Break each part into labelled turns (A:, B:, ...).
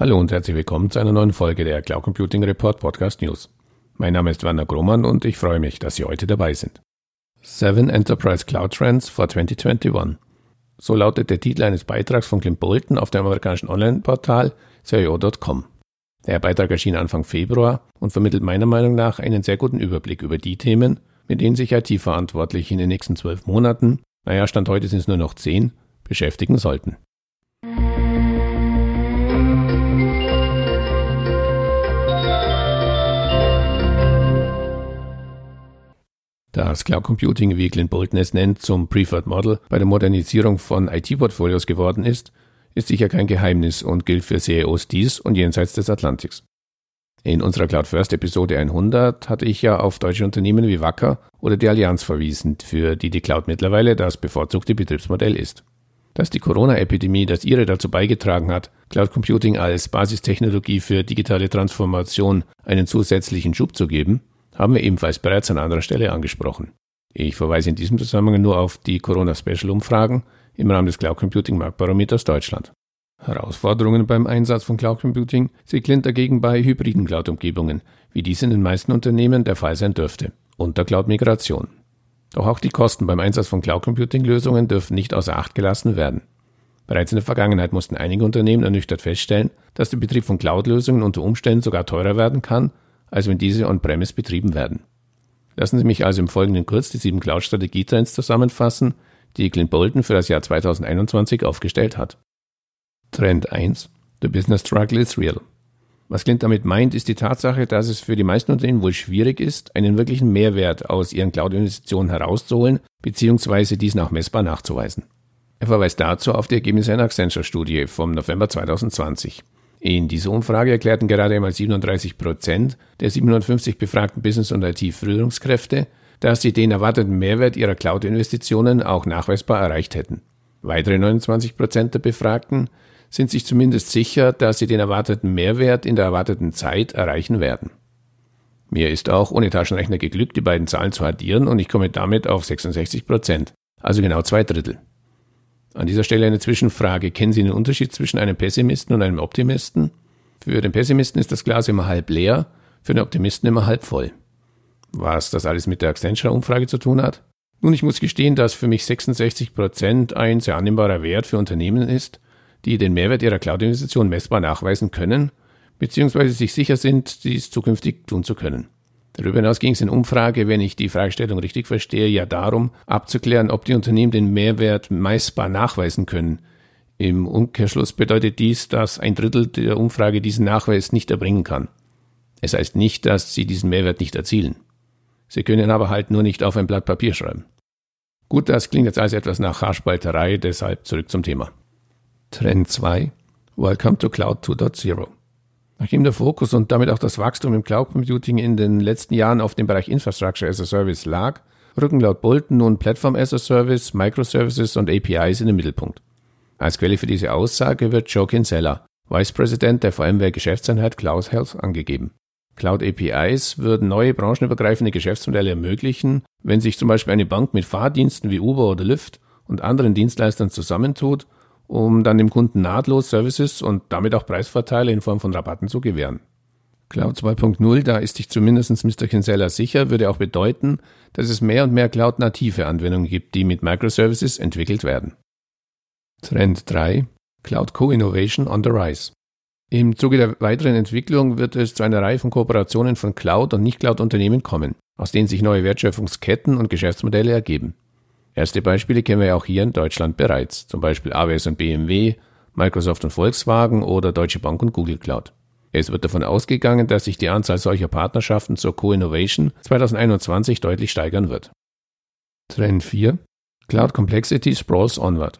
A: Hallo und herzlich willkommen zu einer neuen Folge der Cloud Computing Report Podcast News. Mein Name ist Werner Grohmann und ich freue mich, dass Sie heute dabei sind. Seven Enterprise Cloud Trends for 2021. So lautet der Titel eines Beitrags von Clint Bolton auf dem amerikanischen Online-Portal CIO.com. Der Beitrag erschien Anfang Februar und vermittelt meiner Meinung nach einen sehr guten Überblick über die Themen, mit denen sich IT-Verantwortliche in den nächsten zwölf Monaten, naja, Stand heute sind es nur noch zehn, beschäftigen sollten. Das Cloud Computing, wie Clint Bolton es nennt, zum Preferred Model bei der Modernisierung von IT-Portfolios geworden ist, ist sicher kein Geheimnis und gilt für CEOs dies und jenseits des Atlantiks. In unserer Cloud First Episode 100 hatte ich ja auf deutsche Unternehmen wie Wacker oder die Allianz verwiesen, für die die Cloud mittlerweile das bevorzugte Betriebsmodell ist. Dass die Corona-Epidemie das ihre dazu beigetragen hat, Cloud Computing als Basistechnologie für digitale Transformation einen zusätzlichen Schub zu geben, haben wir ebenfalls bereits an anderer Stelle angesprochen. Ich verweise in diesem Zusammenhang nur auf die Corona-Special-Umfragen im Rahmen des Cloud Computing Marktbarometers Deutschland. Herausforderungen beim Einsatz von Cloud Computing Clint dagegen bei hybriden Cloud-Umgebungen, wie dies in den meisten Unternehmen der Fall sein dürfte, und der Cloud-Migration. Doch auch die Kosten beim Einsatz von Cloud Computing-Lösungen dürfen nicht außer Acht gelassen werden. Bereits in der Vergangenheit mussten einige Unternehmen ernüchtert feststellen, dass der Betrieb von Cloud-Lösungen unter Umständen sogar teurer werden kann als wenn diese on-premise betrieben werden. Lassen Sie mich also im Folgenden kurz die sieben Cloud-Strategietrends zusammenfassen, die Clint Bolton für das Jahr 2021 aufgestellt hat. Trend 1. The business struggle is real. Was Clint damit meint, ist die Tatsache, dass es für die meisten Unternehmen wohl schwierig ist, einen wirklichen Mehrwert aus ihren Cloud-Investitionen herauszuholen bzw. diesen auch messbar nachzuweisen. Er verweist dazu auf die Ergebnisse einer Accenture-Studie vom November 2020. In dieser Umfrage erklärten gerade einmal 37 Prozent der 750 befragten Business- und IT-Führungskräfte, dass sie den erwarteten Mehrwert ihrer Cloud-Investitionen auch nachweisbar erreicht hätten. Weitere 29 Prozent der Befragten sind sich zumindest sicher, dass sie den erwarteten Mehrwert in der erwarteten Zeit erreichen werden. Mir ist auch ohne Taschenrechner geglückt, die beiden Zahlen zu addieren und ich komme damit auf 66 Prozent, also genau zwei Drittel. An dieser Stelle eine Zwischenfrage. Kennen Sie den Unterschied zwischen einem Pessimisten und einem Optimisten? Für den Pessimisten ist das Glas immer halb leer, für den Optimisten immer halb voll. Was das alles mit der Accenture-Umfrage zu tun hat? Nun, ich muss gestehen, dass für mich 66 Prozent ein sehr annehmbarer Wert für Unternehmen ist, die den Mehrwert ihrer Cloud-Investition messbar nachweisen können, beziehungsweise sich sicher sind, dies zukünftig tun zu können. Darüber hinaus ging es in Umfrage, wenn ich die Fragestellung richtig verstehe, ja darum, abzuklären, ob die Unternehmen den Mehrwert messbar nachweisen können. Im Umkehrschluss bedeutet dies, dass ein Drittel der Umfrage diesen Nachweis nicht erbringen kann. Es heißt nicht, dass sie diesen Mehrwert nicht erzielen. Sie können aber halt nur nicht auf ein Blatt Papier schreiben. Gut, das klingt jetzt als etwas nach Haarspalterei, deshalb zurück zum Thema. Trend 2 Welcome to Cloud 2.0 Nachdem der Fokus und damit auch das Wachstum im Cloud Computing in den letzten Jahren auf dem Bereich Infrastructure as a Service lag, rücken laut Bolton nun Platform as a Service, Microservices und APIs in den Mittelpunkt. Als Quelle für diese Aussage wird Joe Kinsella, Vice President der VMware Geschäftseinheit Cloud Health, angegeben. Cloud APIs würden neue branchenübergreifende Geschäftsmodelle ermöglichen, wenn sich zum Beispiel eine Bank mit Fahrdiensten wie Uber oder Lyft und anderen Dienstleistern zusammentut um dann dem Kunden nahtlos Services und damit auch Preisvorteile in Form von Rabatten zu gewähren. Cloud 2.0, da ist sich zumindest Mr. Kinsella sicher, würde auch bedeuten, dass es mehr und mehr Cloud-native Anwendungen gibt, die mit Microservices entwickelt werden. Trend 3. Cloud Co-Innovation on the Rise. Im Zuge der weiteren Entwicklung wird es zu einer Reihe von Kooperationen von Cloud- und Nicht-Cloud-Unternehmen kommen, aus denen sich neue Wertschöpfungsketten und Geschäftsmodelle ergeben. Erste Beispiele kennen wir ja auch hier in Deutschland bereits, zum Beispiel AWS und BMW, Microsoft und Volkswagen oder Deutsche Bank und Google Cloud. Es wird davon ausgegangen, dass sich die Anzahl solcher Partnerschaften zur Co-Innovation 2021 deutlich steigern wird. Trend 4. Cloud Complexity Sprawls Onward.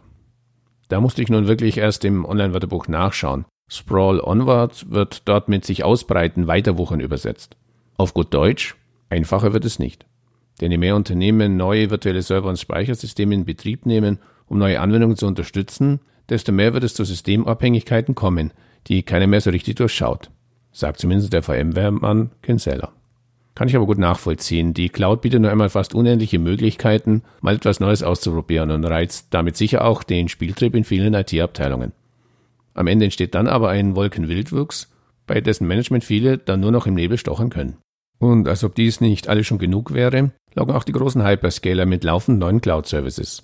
A: Da musste ich nun wirklich erst im Online-Wörterbuch nachschauen. Sprawl Onward wird dort mit sich ausbreiten, weiterwuchern übersetzt. Auf gut Deutsch, einfacher wird es nicht. Denn je mehr Unternehmen neue virtuelle Server und Speichersysteme in Betrieb nehmen, um neue Anwendungen zu unterstützen, desto mehr wird es zu Systemabhängigkeiten kommen, die keiner mehr so richtig durchschaut. Sagt zumindest der VMware-Mann Kinsella. Kann ich aber gut nachvollziehen. Die Cloud bietet nur einmal fast unendliche Möglichkeiten, mal etwas Neues auszuprobieren und reizt damit sicher auch den Spieltrieb in vielen IT-Abteilungen. Am Ende entsteht dann aber ein Wolkenwildwuchs, bei dessen Management viele dann nur noch im Nebel stochern können. Und als ob dies nicht alles schon genug wäre, loggen auch die großen Hyperscaler mit laufend neuen Cloud-Services.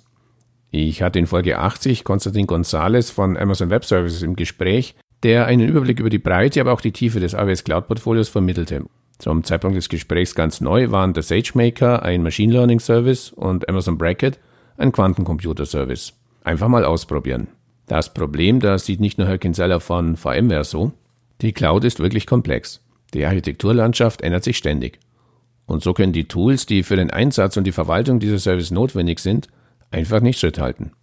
A: Ich hatte in Folge 80 Konstantin Gonzalez von Amazon Web Services im Gespräch, der einen Überblick über die Breite, aber auch die Tiefe des AWS Cloud Portfolios vermittelte. Zum Zeitpunkt des Gesprächs ganz neu waren der SageMaker ein Machine Learning Service und Amazon Bracket ein Quantencomputer Service. Einfach mal ausprobieren. Das Problem, das sieht nicht nur Herr Kinseller von VMware so. Die Cloud ist wirklich komplex. Die Architekturlandschaft ändert sich ständig. Und so können die Tools, die für den Einsatz und die Verwaltung dieser Service notwendig sind, einfach nicht Schritt halten.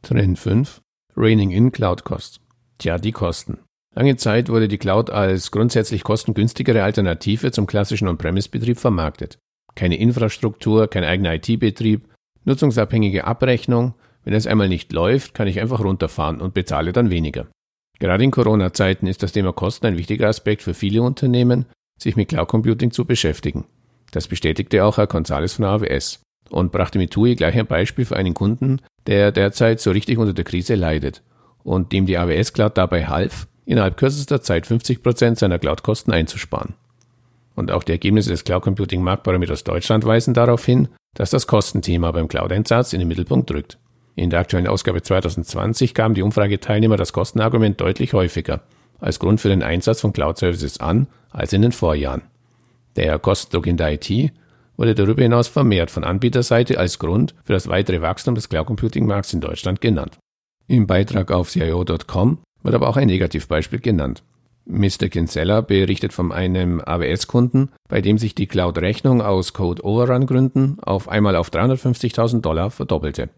A: Trend 5. Raining in Cloud Costs. Tja, die Kosten. Lange Zeit wurde die Cloud als grundsätzlich kostengünstigere Alternative zum klassischen On-Premise-Betrieb vermarktet. Keine Infrastruktur, kein eigener IT-Betrieb, nutzungsabhängige Abrechnung. Wenn es einmal nicht läuft, kann ich einfach runterfahren und bezahle dann weniger. Gerade in Corona-Zeiten ist das Thema Kosten ein wichtiger Aspekt für viele Unternehmen, sich mit Cloud Computing zu beschäftigen. Das bestätigte auch Herr González von AWS und brachte mit TUI gleich ein Beispiel für einen Kunden, der derzeit so richtig unter der Krise leidet und dem die AWS Cloud dabei half, innerhalb kürzester Zeit 50 Prozent seiner Cloud-Kosten einzusparen. Und auch die Ergebnisse des Cloud Computing Marktbarometers Deutschland weisen darauf hin, dass das Kostenthema beim Cloud-Einsatz in den Mittelpunkt drückt. In der aktuellen Ausgabe 2020 gaben die Umfrageteilnehmer das Kostenargument deutlich häufiger als Grund für den Einsatz von Cloud-Services an als in den Vorjahren. Der Kostendruck in der IT wurde darüber hinaus vermehrt von Anbieterseite als Grund für das weitere Wachstum des Cloud Computing Markts in Deutschland genannt. Im Beitrag auf CIO.com wird aber auch ein Negativbeispiel genannt. Mr. Kinsella berichtet von einem AWS-Kunden, bei dem sich die Cloud-Rechnung aus Code-Overrun-Gründen auf einmal auf 350.000 Dollar verdoppelte.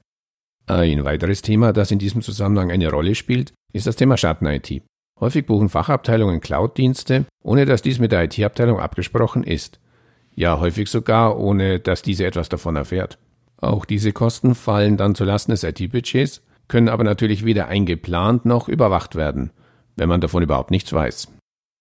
A: Ein weiteres Thema, das in diesem Zusammenhang eine Rolle spielt, ist das Thema Schatten-IT. Häufig buchen Fachabteilungen Cloud-Dienste, ohne dass dies mit der IT-Abteilung abgesprochen ist. Ja, häufig sogar, ohne dass diese etwas davon erfährt. Auch diese Kosten fallen dann zulasten des IT-Budgets, können aber natürlich weder eingeplant noch überwacht werden, wenn man davon überhaupt nichts weiß.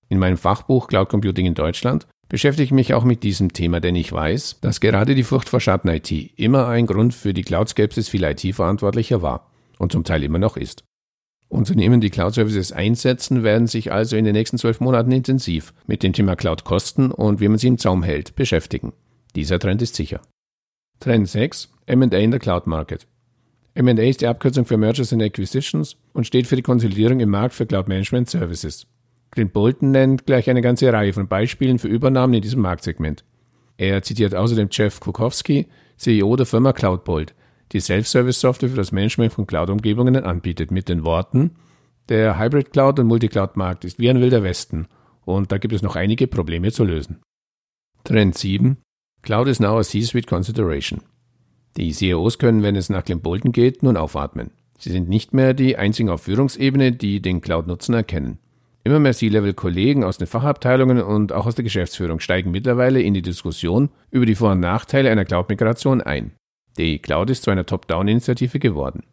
A: In meinem Fachbuch Cloud Computing in Deutschland beschäftige ich mich auch mit diesem Thema, denn ich weiß, dass gerade die Furcht vor Schatten-IT immer ein Grund für die Cloud-Skepsis vieler IT-Verantwortlicher war und zum Teil immer noch ist. Unternehmen, die Cloud-Services einsetzen, werden sich also in den nächsten zwölf Monaten intensiv mit dem Thema Cloud-Kosten und wie man sie im Zaum hält beschäftigen. Dieser Trend ist sicher. Trend 6. M&A in der Cloud Market. M&A ist die Abkürzung für Mergers and Acquisitions und steht für die Konsolidierung im Markt für Cloud Management Services. Clint Bolton nennt gleich eine ganze Reihe von Beispielen für Übernahmen in diesem Marktsegment. Er zitiert außerdem Jeff Kukowski, CEO der Firma CloudBolt, die Self-Service-Software für das Management von Cloud-Umgebungen anbietet, mit den Worten, der Hybrid-Cloud- und Multicloud-Markt ist wie ein wilder Westen und da gibt es noch einige Probleme zu lösen. Trend 7. Cloud is now a C-Suite Consideration. Die CEOs können, wenn es nach Bolton geht, nun aufatmen. Sie sind nicht mehr die einzigen auf Führungsebene, die den Cloud-Nutzen erkennen. Immer mehr C-Level-Kollegen aus den Fachabteilungen und auch aus der Geschäftsführung steigen mittlerweile in die Diskussion über die Vor- und Nachteile einer Cloud-Migration ein. Die Cloud ist zu einer Top-Down-Initiative geworden.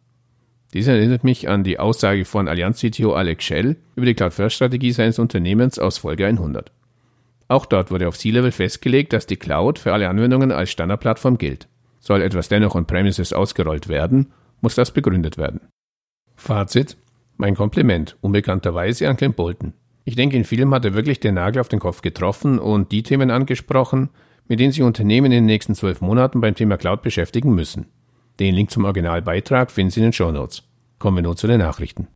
A: Dies erinnert mich an die Aussage von Allianz-CTO Alex Shell über die Cloud-First-Strategie seines Unternehmens aus Folge 100. Auch dort wurde auf C-Level festgelegt, dass die Cloud für alle Anwendungen als Standardplattform gilt. Soll etwas dennoch on-premises ausgerollt werden, muss das begründet werden. Fazit mein Kompliment, unbekannterweise an Clint Bolton. Ich denke, in vielem hat er wirklich den Nagel auf den Kopf getroffen und die Themen angesprochen, mit denen sich Unternehmen in den nächsten zwölf Monaten beim Thema Cloud beschäftigen müssen. Den Link zum Originalbeitrag finden Sie in den Show Notes. Kommen wir nun zu den Nachrichten.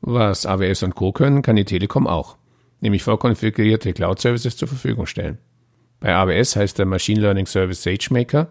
A: Was AWS und Co. können, kann die Telekom auch nämlich vorkonfigurierte Cloud-Services zur Verfügung stellen. Bei AWS heißt der Machine Learning Service SageMaker,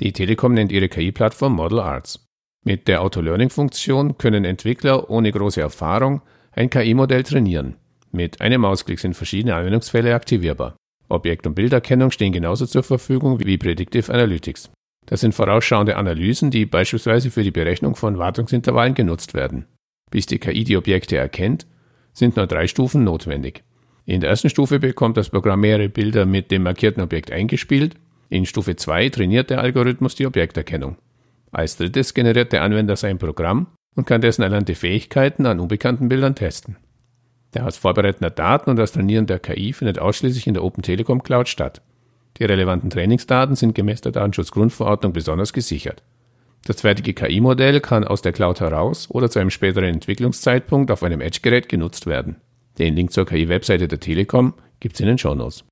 A: die Telekom nennt ihre KI-Plattform Model Arts. Mit der Auto-Learning-Funktion können Entwickler ohne große Erfahrung ein KI-Modell trainieren. Mit einem Mausklick sind verschiedene Anwendungsfälle aktivierbar. Objekt- und Bilderkennung stehen genauso zur Verfügung wie Predictive Analytics. Das sind vorausschauende Analysen, die beispielsweise für die Berechnung von Wartungsintervallen genutzt werden. Bis die KI die Objekte erkennt, sind nur drei Stufen notwendig. In der ersten Stufe bekommt das Programm mehrere Bilder mit dem markierten Objekt eingespielt. In Stufe 2 trainiert der Algorithmus die Objekterkennung. Als drittes generiert der Anwender sein Programm und kann dessen erlernte Fähigkeiten an unbekannten Bildern testen. Der Vorbereiten der Daten und das Trainieren der KI findet ausschließlich in der Open Telekom Cloud statt. Die relevanten Trainingsdaten sind gemäß der Datenschutzgrundverordnung besonders gesichert. Das fertige KI-Modell kann aus der Cloud heraus oder zu einem späteren Entwicklungszeitpunkt auf einem Edge-Gerät genutzt werden. Den Link zur KI-Webseite der Telekom gibt's in den Shownotes.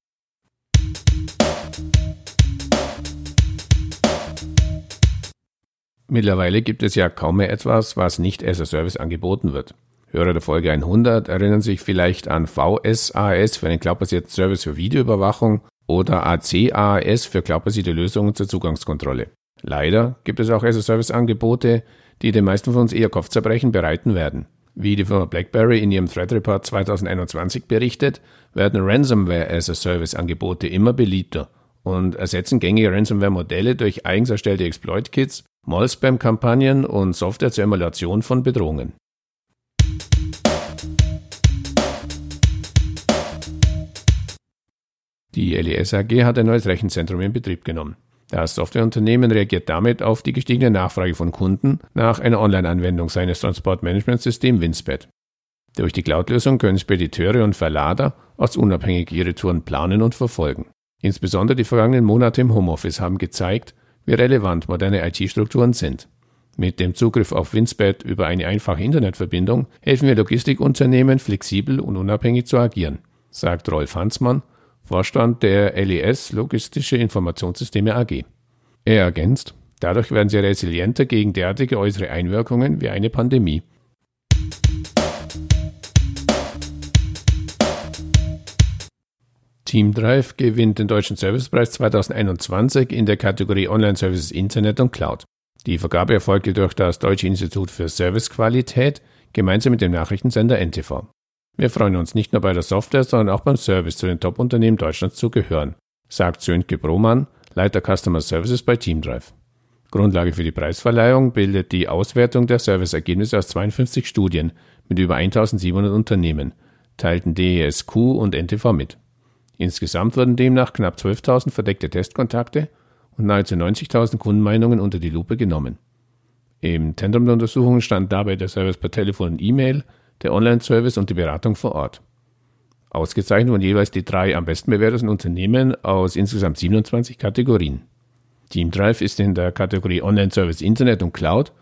A: Mittlerweile gibt es ja kaum mehr etwas, was nicht as a Service angeboten wird. Hörer der Folge 100 erinnern sich vielleicht an VSAS für einen cloudbasierten Service für Videoüberwachung oder ACAS für cloudbasierte Lösungen zur Zugangskontrolle. Leider gibt es auch as a Service Angebote, die den meisten von uns eher Kopfzerbrechen bereiten werden. Wie die Firma BlackBerry in ihrem Thread Report 2021 berichtet, werden Ransomware as a Service Angebote immer beliebter und ersetzen gängige Ransomware-Modelle durch eigens erstellte Exploit-Kits, Mall-Spam-Kampagnen und Software zur Emulation von Bedrohungen. Die LES AG hat ein neues Rechenzentrum in Betrieb genommen. Das Softwareunternehmen reagiert damit auf die gestiegene Nachfrage von Kunden nach einer Online-Anwendung seines Transportmanagementsystems Winsped. Durch die Cloud-Lösung können Spediteure und Verlader ortsunabhängig ihre Touren planen und verfolgen. Insbesondere die vergangenen Monate im Homeoffice haben gezeigt, wie relevant moderne IT-Strukturen sind. Mit dem Zugriff auf Winsped über eine einfache Internetverbindung helfen wir Logistikunternehmen flexibel und unabhängig zu agieren, sagt Rolf Hansmann, Vorstand der LES Logistische Informationssysteme AG. Er ergänzt, dadurch werden sie resilienter gegen derartige äußere Einwirkungen wie eine Pandemie. Teamdrive gewinnt den Deutschen Servicepreis 2021 in der Kategorie Online Services Internet und Cloud. Die Vergabe erfolgte durch das Deutsche Institut für Servicequalität gemeinsam mit dem Nachrichtensender NTV. Wir freuen uns nicht nur bei der Software, sondern auch beim Service zu den Top-Unternehmen Deutschlands zu gehören, sagt Sönke Broman, Leiter Customer Services bei Teamdrive. Grundlage für die Preisverleihung bildet die Auswertung der Serviceergebnisse aus 52 Studien mit über 1700 Unternehmen, teilten DESQ und NTV mit. Insgesamt wurden demnach knapp 12.000 verdeckte Testkontakte und nahezu 90.000 Kundenmeinungen unter die Lupe genommen. Im Zentrum der Untersuchungen stand dabei der Service per Telefon und E-Mail, der Online-Service und die Beratung vor Ort. Ausgezeichnet wurden jeweils die drei am besten bewerteten Unternehmen aus insgesamt 27 Kategorien. Teamdrive ist in der Kategorie Online-Service Internet und Cloud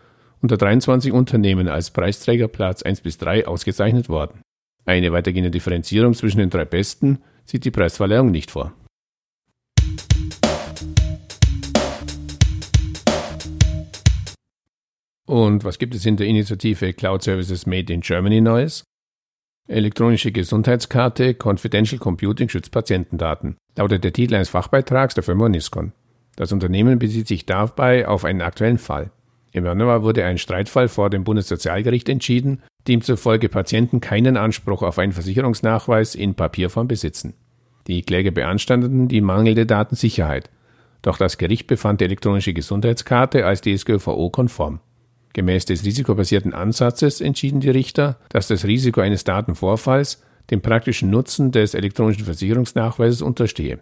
A: unter 23 Unternehmen als Preisträger Platz 1 bis 3 ausgezeichnet worden. Eine weitergehende Differenzierung zwischen den drei Besten sieht die Preisverleihung nicht vor. Und was gibt es in der Initiative Cloud Services Made in Germany Neues? Elektronische Gesundheitskarte, Confidential Computing schützt Patientendaten, lautet der Titel eines Fachbeitrags der Firma Niscon. Das Unternehmen bezieht sich dabei auf einen aktuellen Fall. Im Januar wurde ein Streitfall vor dem Bundessozialgericht entschieden, dem zufolge Patienten keinen Anspruch auf einen Versicherungsnachweis in Papierform besitzen. Die Kläger beanstandeten die mangelnde Datensicherheit. Doch das Gericht befand die elektronische Gesundheitskarte als DSGVO-konform. Gemäß des risikobasierten Ansatzes entschieden die Richter, dass das Risiko eines Datenvorfalls dem praktischen Nutzen des elektronischen Versicherungsnachweises unterstehe.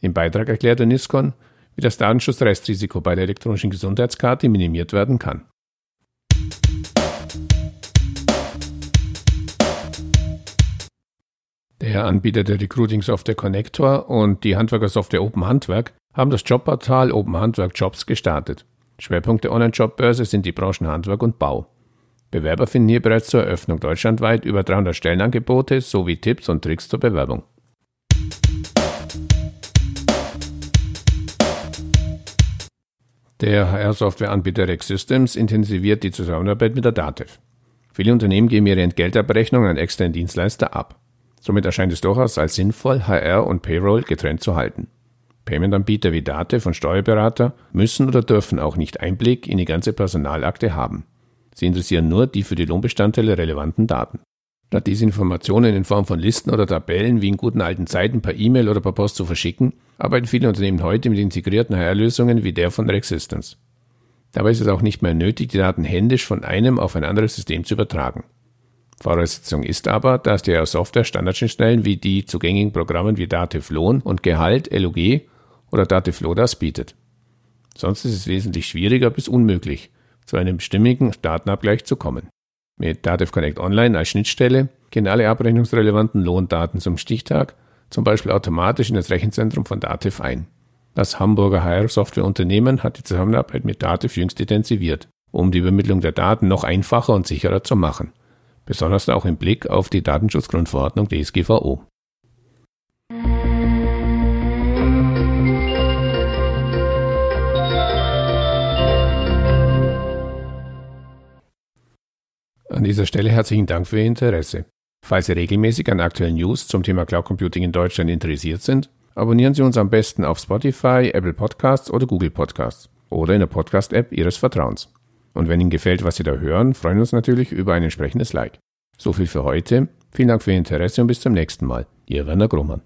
A: Im Beitrag erklärte Niscon, wie das Datenschutzrestrisiko bei der elektronischen Gesundheitskarte minimiert werden kann. Der Anbieter der Recruiting-Software Connector und die Handwerkersoftware Open Handwerk haben das Jobportal Open Handwerk Jobs gestartet. Schwerpunkt der Online-Jobbörse sind die Branchen Handwerk und Bau. Bewerber finden hier bereits zur Eröffnung deutschlandweit über 300 Stellenangebote sowie Tipps und Tricks zur Bewerbung. Der HR-Softwareanbieter Rex Systems intensiviert die Zusammenarbeit mit der DATEV. Viele Unternehmen geben ihre Entgeltabrechnung an externen Dienstleister ab. Somit erscheint es durchaus als sinnvoll, HR und Payroll getrennt zu halten. Payment-Anbieter wie Date von Steuerberater müssen oder dürfen auch nicht Einblick in die ganze Personalakte haben. Sie interessieren nur die für die Lohnbestandteile relevanten Daten. Statt diese Informationen in Form von Listen oder Tabellen wie in guten alten Zeiten per E-Mail oder per Post zu verschicken, arbeiten viele Unternehmen heute mit integrierten HR-Lösungen wie der von Rexistence. Dabei ist es auch nicht mehr nötig, die Daten händisch von einem auf ein anderes System zu übertragen. Voraussetzung ist aber, dass die Software Standardschnittstellen wie die zugängigen Programmen wie Dativ Lohn und Gehalt, LOG oder Dativ Lodas bietet. Sonst ist es wesentlich schwieriger bis unmöglich, zu einem stimmigen Datenabgleich zu kommen. Mit Dativ Connect Online als Schnittstelle gehen alle abrechnungsrelevanten Lohndaten zum Stichtag zum Beispiel automatisch in das Rechenzentrum von Dativ ein. Das Hamburger HR-Softwareunternehmen hat die Zusammenarbeit mit Dativ jüngst intensiviert, um die Übermittlung der Daten noch einfacher und sicherer zu machen. Besonders auch im Blick auf die Datenschutzgrundverordnung DSGVO. An dieser Stelle herzlichen Dank für Ihr Interesse. Falls Sie regelmäßig an aktuellen News zum Thema Cloud Computing in Deutschland interessiert sind, abonnieren Sie uns am besten auf Spotify, Apple Podcasts oder Google Podcasts oder in der Podcast-App Ihres Vertrauens. Und wenn Ihnen gefällt, was Sie da hören, freuen wir uns natürlich über ein entsprechendes Like. So viel für heute. Vielen Dank für Ihr Interesse und bis zum nächsten Mal. Ihr Werner Grummann.